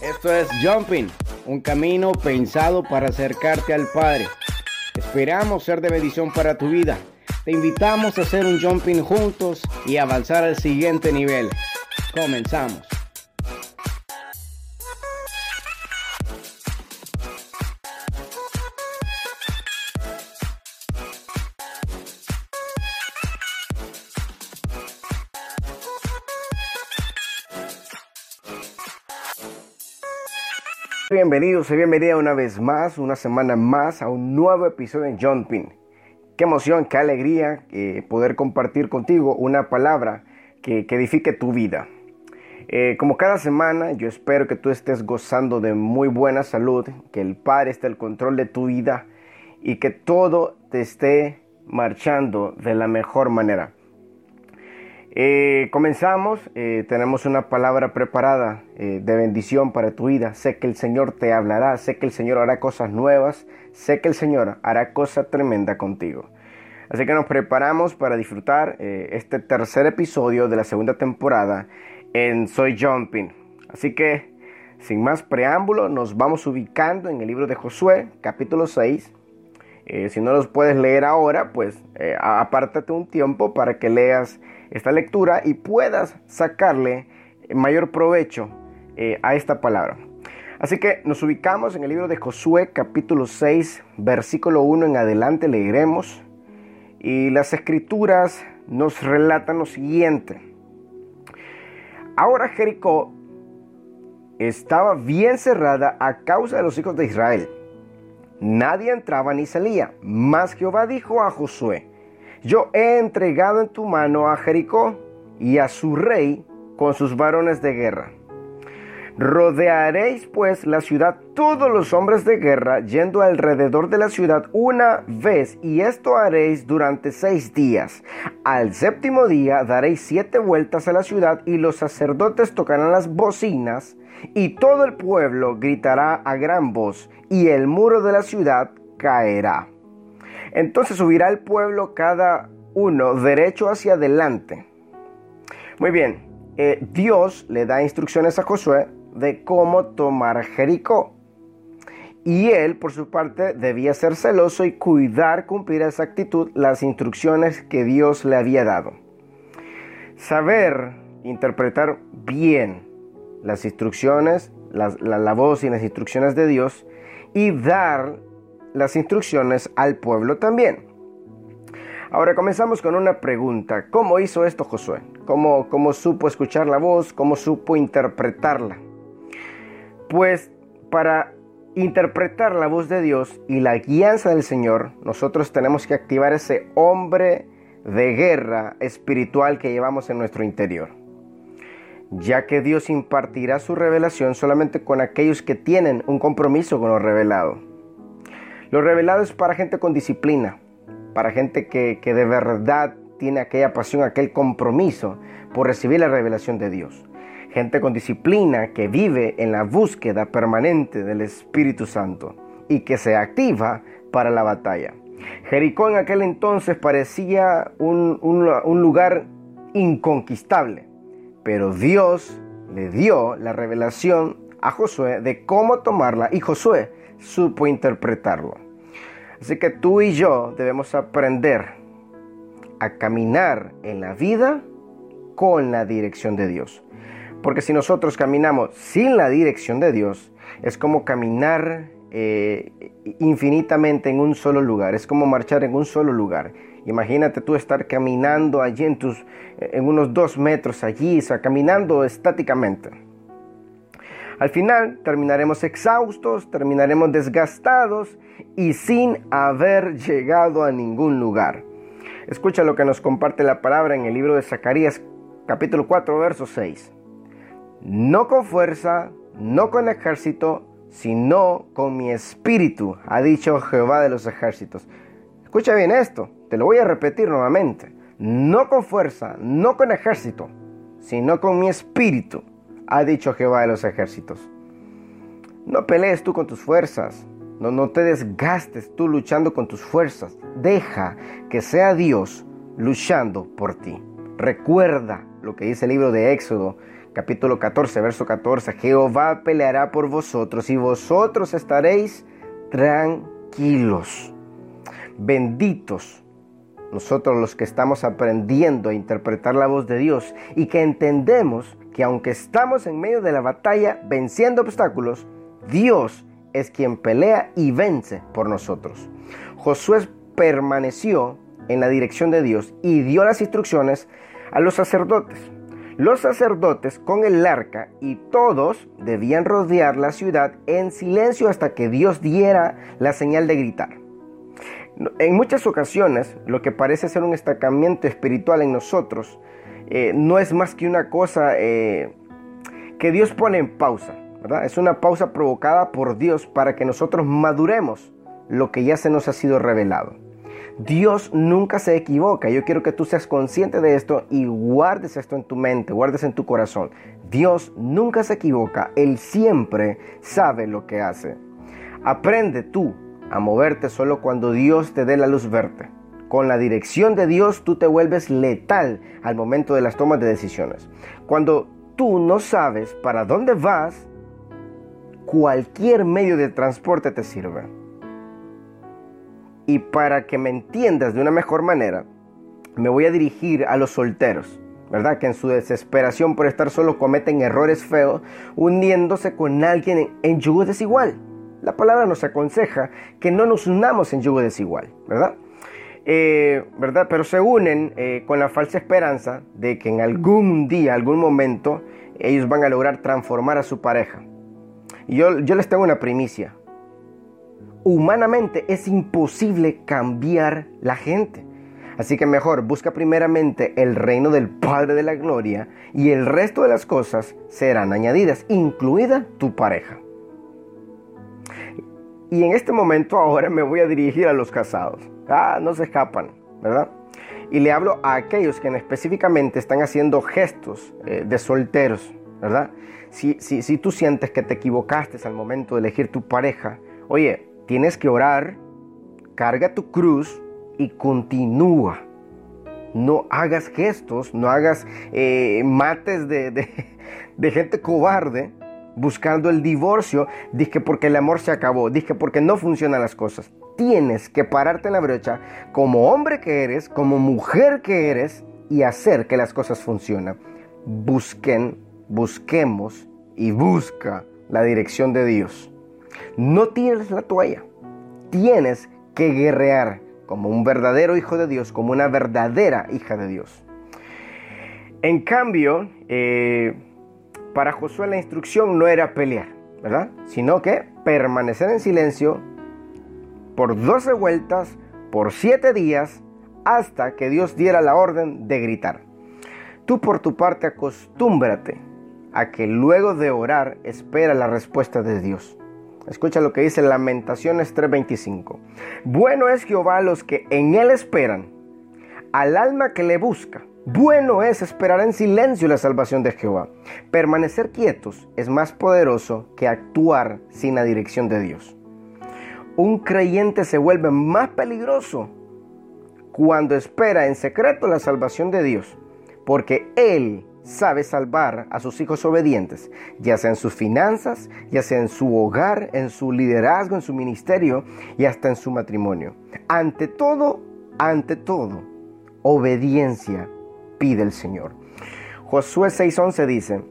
Esto es Jumping, un camino pensado para acercarte al Padre. Esperamos ser de bendición para tu vida. Te invitamos a hacer un jumping juntos y avanzar al siguiente nivel. Comenzamos. Bienvenidos y bienvenida una vez más, una semana más a un nuevo episodio de Jumping. Qué emoción, qué alegría eh, poder compartir contigo una palabra que, edifique tu vida. Eh, como cada semana, yo espero que tú estés gozando de muy buena salud, que el Padre esté al control de tu vida y que todo te esté marchando de la mejor manera. Eh, comenzamos, eh, tenemos una palabra preparada eh, de bendición para tu vida. Sé que el Señor te hablará, sé que el Señor hará cosas nuevas, sé que el Señor hará cosa tremenda contigo. Así que nos preparamos para disfrutar este tercer episodio de la segunda temporada en Soy Jumping. Así que, sin más preámbulo, nos vamos ubicando en el libro de Josué, capítulo 6. si no los puedes leer ahora, pues apártate un tiempo para que leas esta lectura y puedas sacarle mayor provecho eh, a esta palabra. Así que nos ubicamos en el libro de Josué capítulo 6 versículo 1 en adelante leeremos y las escrituras nos relatan lo siguiente. Ahora Jericó estaba bien cerrada a causa de los hijos de Israel. Nadie entraba ni salía, mas Jehová dijo a Josué, yo he entregado en tu mano a Jericó y a su rey con sus varones de guerra. Rodearéis pues la ciudad todos los hombres de guerra yendo alrededor de la ciudad una vez y esto haréis durante seis días. Al séptimo día daréis siete vueltas a la ciudad y los sacerdotes tocarán las bocinas y todo el pueblo gritará a gran voz y el muro de la ciudad caerá. Entonces subirá el pueblo cada uno derecho hacia adelante. Muy bien, eh, Dios le da instrucciones a Josué de cómo tomar Jericó. Y él, por su parte, debía ser celoso y cuidar, cumplir esa actitud las instrucciones que Dios le había dado. Saber interpretar bien las instrucciones, la voz y las instrucciones de Dios y dar las instrucciones al pueblo también. Ahora comenzamos con una pregunta. ¿Cómo hizo esto Josué? ¿Cómo, ¿Cómo supo escuchar la voz? ¿Cómo supo interpretarla? Pues para interpretar la voz de Dios y la guianza del Señor, nosotros tenemos que activar ese hombre de guerra espiritual que llevamos en nuestro interior. Ya que Dios impartirá su revelación solamente con aquellos que tienen un compromiso con lo revelado. Lo revelado es para gente con disciplina, para gente que, de verdad tiene aquella pasión, aquel compromiso por recibir la revelación de Dios. Gente con disciplina que vive en la búsqueda permanente del Espíritu Santo y que se activa para la batalla. Jericó en aquel entonces parecía un, un, lugar inconquistable, pero Dios le dio la revelación a Josué de cómo tomarla y Josué supo interpretarlo. Así que tú y yo debemos aprender a caminar en la vida con la dirección de Dios. Porque si nosotros caminamos sin la dirección de Dios, es como caminar eh, infinitamente en un solo lugar, es como marchar en un solo lugar. Imagínate tú estar caminando allí en, en unos dos metros allí, o sea, caminando estáticamente. Al final terminaremos exhaustos, terminaremos desgastados y sin haber llegado a ningún lugar. Escucha lo que nos comparte la palabra en el libro de Zacarías capítulo 4 verso 6. No con fuerza, no con ejército, sino con mi espíritu, ha dicho Jehová de los ejércitos. Escucha bien esto, te lo voy a repetir nuevamente. No con fuerza, no con ejército, sino con mi espíritu, ha dicho Jehová de los ejércitos. No pelees tú con tus fuerzas, no, no te desgastes tú luchando con tus fuerzas. Deja que sea Dios luchando por ti. Recuerda lo que dice el libro de Éxodo, capítulo 14, verso 14, Jehová peleará por vosotros y vosotros estaréis tranquilos. Benditos nosotros los que estamos aprendiendo a interpretar la voz de Dios y que entendemos que aunque estamos en medio de la batalla venciendo obstáculos, Dios es quien pelea y vence por nosotros. Josué permaneció en la dirección de Dios y dio las instrucciones a los sacerdotes. Los sacerdotes con el arca y todos debían rodear la ciudad en silencio hasta que Dios diera la señal de gritar. En muchas ocasiones, lo que parece ser un destacamiento espiritual en nosotros eh, no es más que una cosa eh, que Dios pone en pausa. Es una pausa provocada por Dios para que nosotros maduremos lo que ya se nos ha sido revelado. Dios nunca se equivoca. Yo quiero que tú seas consciente de esto y guardes esto en tu mente, guardes en tu corazón. Dios nunca se equivoca. Él siempre sabe lo que hace. Aprende tú a moverte solo cuando Dios te dé la luz verde. Con la dirección de Dios tú te vuelves letal al momento de las tomas de decisiones. Cuando tú no sabes para dónde vas, cualquier medio de transporte te sirve. Y para que me entiendas de una mejor manera, me voy a dirigir a los solteros, ¿verdad? Que en su desesperación por estar solo cometen errores feos, uniéndose con alguien en yugo desigual. La palabra nos aconseja que no nos unamos en yugo desigual, ¿verdad? Eh, ¿verdad? Pero se unen eh, con la falsa esperanza de que en algún día, algún momento, ellos van a lograr transformar a su pareja. Yo, yo les tengo una primicia. Humanamente es imposible cambiar la gente. Así que mejor busca primeramente el reino del Padre de la Gloria y el resto de las cosas serán añadidas, incluida tu pareja. Y en este momento ahora me voy a dirigir a los casados. Ah, no se escapan, ¿verdad? Y le hablo a aquellos que específicamente están haciendo gestos eh, de solteros, ¿verdad? Si, si, si tú sientes que te equivocaste al momento de elegir tu pareja, oye, tienes que orar, carga tu cruz y continúa. No hagas gestos, no hagas eh, mates de, de gente cobarde, buscando el divorcio, dije porque el amor se acabó, dije porque no funcionan las cosas. Tienes que pararte en la brecha como hombre que eres, como mujer que eres y hacer que las cosas funcionen. Busquen, busquemos y busca la dirección de Dios. No tires la toalla. Tienes que guerrear como un verdadero hijo de Dios, como una verdadera hija de Dios. En cambio, eh, para Josué la instrucción no era pelear, ¿verdad? Sino que permanecer en silencio por 12 vueltas, por 7 días, hasta que Dios diera la orden de gritar. Tú por tu parte acostúmbrate a que luego de orar espera la respuesta de Dios. Escucha lo que dice Lamentaciones 3:25. Bueno es Jehová a los que en él esperan, al alma que le busca. Bueno es esperar en silencio la salvación de Jehová. Permanecer quietos es más poderoso que actuar sin la dirección de Dios. Un creyente se vuelve más peligroso cuando espera en secreto la salvación de Dios, porque Él sabe salvar a sus hijos obedientes, ya sea en sus finanzas, ya sea en su hogar, en su liderazgo, en su ministerio y hasta en su matrimonio. Ante todo, ante todo, obediencia pide el Señor. Josué 6:11 dice,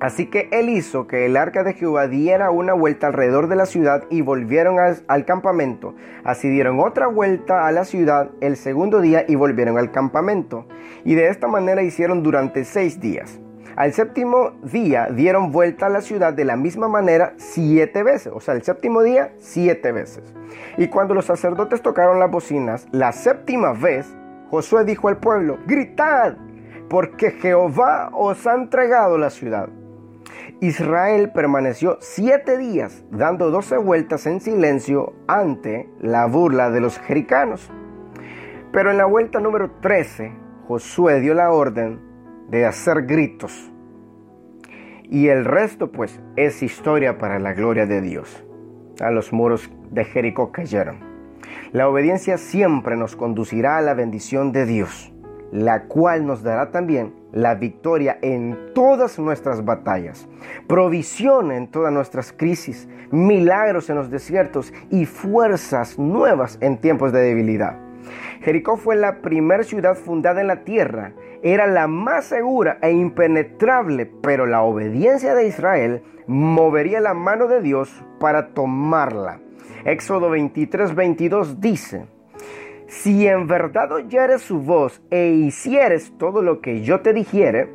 Así que él hizo que el arca de Jehová diera una vuelta alrededor de la ciudad y volvieron al, campamento. Así dieron otra vuelta a la ciudad el segundo día y volvieron al campamento. Y de esta manera hicieron durante seis días. Al séptimo día dieron vuelta a la ciudad de la misma manera siete veces. O sea, el séptimo día siete veces. Y cuando los sacerdotes tocaron las bocinas, la séptima vez, Josué dijo al pueblo, gritad, porque Jehová os ha entregado la ciudad. Israel permaneció siete días dando doce vueltas en silencio ante la burla de los jericanos. Pero en la vuelta número 13, Josué dio la orden de hacer gritos. Y el resto pues es historia para la gloria de Dios. A los muros de Jericó cayeron. La obediencia siempre nos conducirá a la bendición de Dios, la cual nos dará también la victoria en todas nuestras batallas, provisión en todas nuestras crisis, milagros en los desiertos y fuerzas nuevas en tiempos de debilidad. Jericó fue la primera ciudad fundada en la tierra, era la más segura e impenetrable, pero la obediencia de Israel movería la mano de Dios para tomarla. Éxodo 23, 22 dice, si en verdad oyeres su voz e hicieres todo lo que yo te dijere,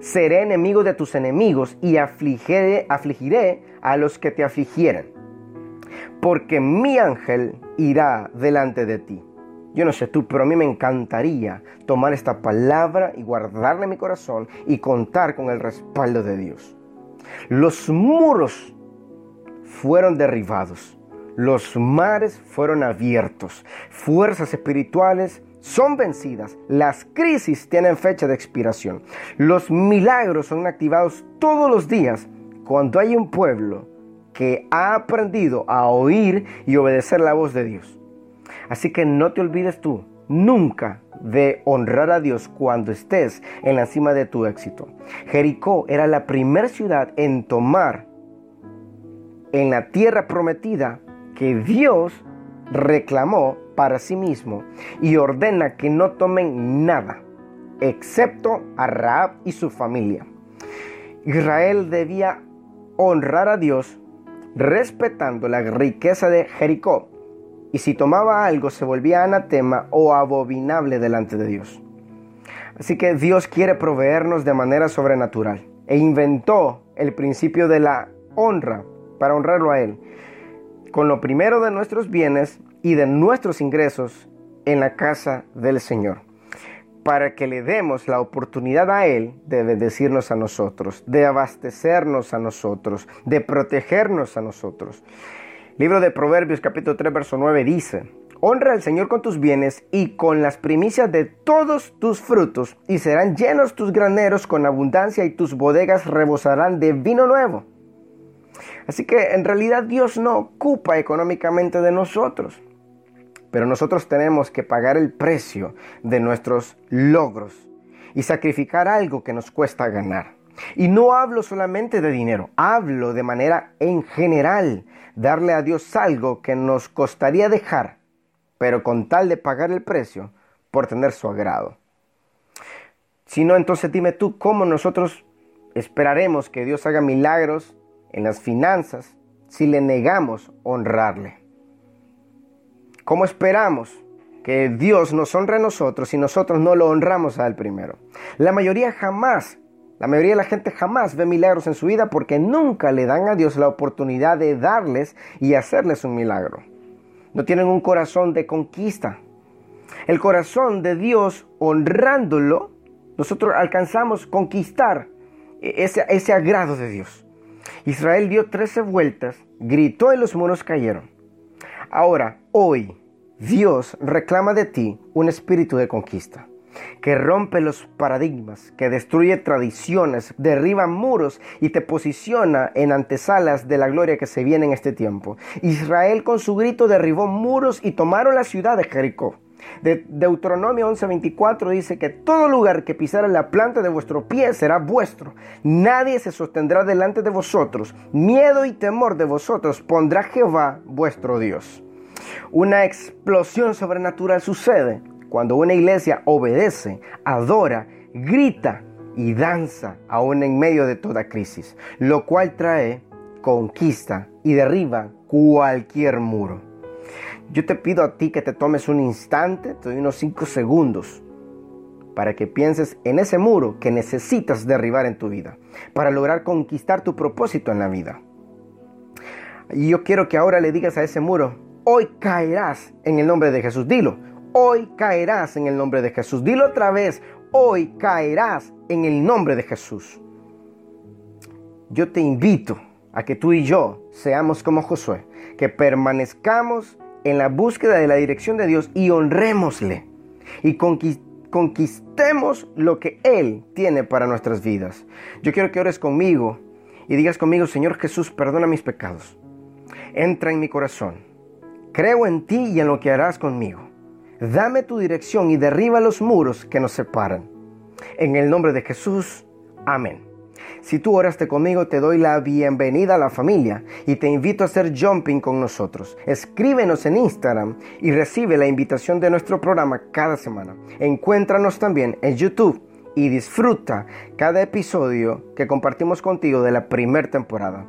seré enemigo de tus enemigos y afligiré, afligiré a los que te afligieren, porque mi ángel irá delante de ti. Yo no sé tú, pero a mí me encantaría tomar esta palabra y guardarla en mi corazón y contar con el respaldo de Dios. Los muros fueron derribados los mares fueron abiertos, fuerzas espirituales son vencidas, las crisis tienen fecha de expiración, los milagros son activados todos los días cuando hay un pueblo que ha aprendido a oír y obedecer la voz de Dios. Así que no te olvides tú nunca de honrar a Dios cuando estés en la cima de tu éxito. Jericó era la primera ciudad en tomar en la tierra prometida que Dios reclamó para sí mismo y ordena que no tomen nada, excepto a Raab y su familia. Israel debía honrar a Dios respetando la riqueza de Jericó, y si tomaba algo se volvía anatema o abominable delante de Dios. Así que Dios quiere proveernos de manera sobrenatural e inventó el principio de la honra para honrarlo a Él con lo primero de nuestros bienes y de nuestros ingresos en la casa del Señor, para que le demos la oportunidad a Él de bendecirnos a nosotros, de abastecernos a nosotros, de protegernos a nosotros. Libro de Proverbios capítulo 3 verso 9 dice, Honra al Señor con tus bienes y con las primicias de todos tus frutos, y serán llenos tus graneros con abundancia y tus bodegas rebosarán de vino nuevo. Así que en realidad Dios no ocupa económicamente de nosotros, pero nosotros tenemos que pagar el precio de nuestros logros y sacrificar algo que nos cuesta ganar. Y no hablo solamente de dinero, hablo de manera en general, darle a Dios algo que nos costaría dejar, pero con tal de pagar el precio por tener su agrado. Si no, entonces dime tú cómo nosotros esperaremos que Dios haga milagros en las finanzas si le negamos honrarle? ¿Cómo esperamos que Dios nos honre a nosotros si nosotros no lo honramos a Él primero? La mayoría jamás, la mayoría de la gente jamás ve milagros en su vida porque nunca le dan a Dios la oportunidad de darles y hacerles un milagro. No tienen un corazón de conquista. El corazón de Dios honrándolo, nosotros alcanzamos conquistar ese, ese agrado de Dios. Israel dio trece vueltas, gritó y los muros cayeron. Ahora, hoy, Dios reclama de ti un espíritu de conquista, que rompe los paradigmas, que destruye tradiciones, derriba muros y te posiciona en antesalas de la gloria que se viene en este tiempo. Israel con su grito derribó muros y tomaron la ciudad de Jericó. De Deuteronomio 11:24 dice que todo lugar que pisara la planta de vuestro pie será vuestro. Nadie se sostendrá delante de vosotros. Miedo y temor de vosotros pondrá Jehová vuestro Dios. Una explosión sobrenatural sucede cuando una iglesia obedece, adora, grita y danza aún en medio de toda crisis, lo cual trae conquista y derriba cualquier muro. Yo te pido a ti que te tomes un instante, te doy unos 5 segundos, para que pienses en ese muro que necesitas derribar en tu vida, para lograr conquistar tu propósito en la vida. Y yo quiero que ahora le digas a ese muro, hoy caerás en el nombre de Jesús. Dilo, hoy caerás en el nombre de Jesús. Dilo otra vez, hoy caerás en el nombre de Jesús. Yo te invito a que tú y yo seamos como Josué, que permanezcamos en la búsqueda de la dirección de Dios y honrémosle y conquistemos lo que Él tiene para nuestras vidas. Yo quiero que ores conmigo y digas conmigo, Señor Jesús, perdona mis pecados. Entra en mi corazón. Creo en ti y en lo que harás conmigo. Dame tu dirección y derriba los muros que nos separan. En el nombre de Jesús, amén. Si tú oraste conmigo, te doy la bienvenida a la familia y te invito a hacer jumping con nosotros. Escríbenos en Instagram y recibe la invitación de nuestro programa cada semana. Encuéntranos también en YouTube y disfruta cada episodio que compartimos contigo de la primera temporada.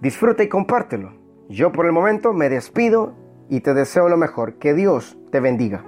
Disfruta y compártelo. Yo por el momento me despido y te deseo lo mejor. Que Dios te bendiga.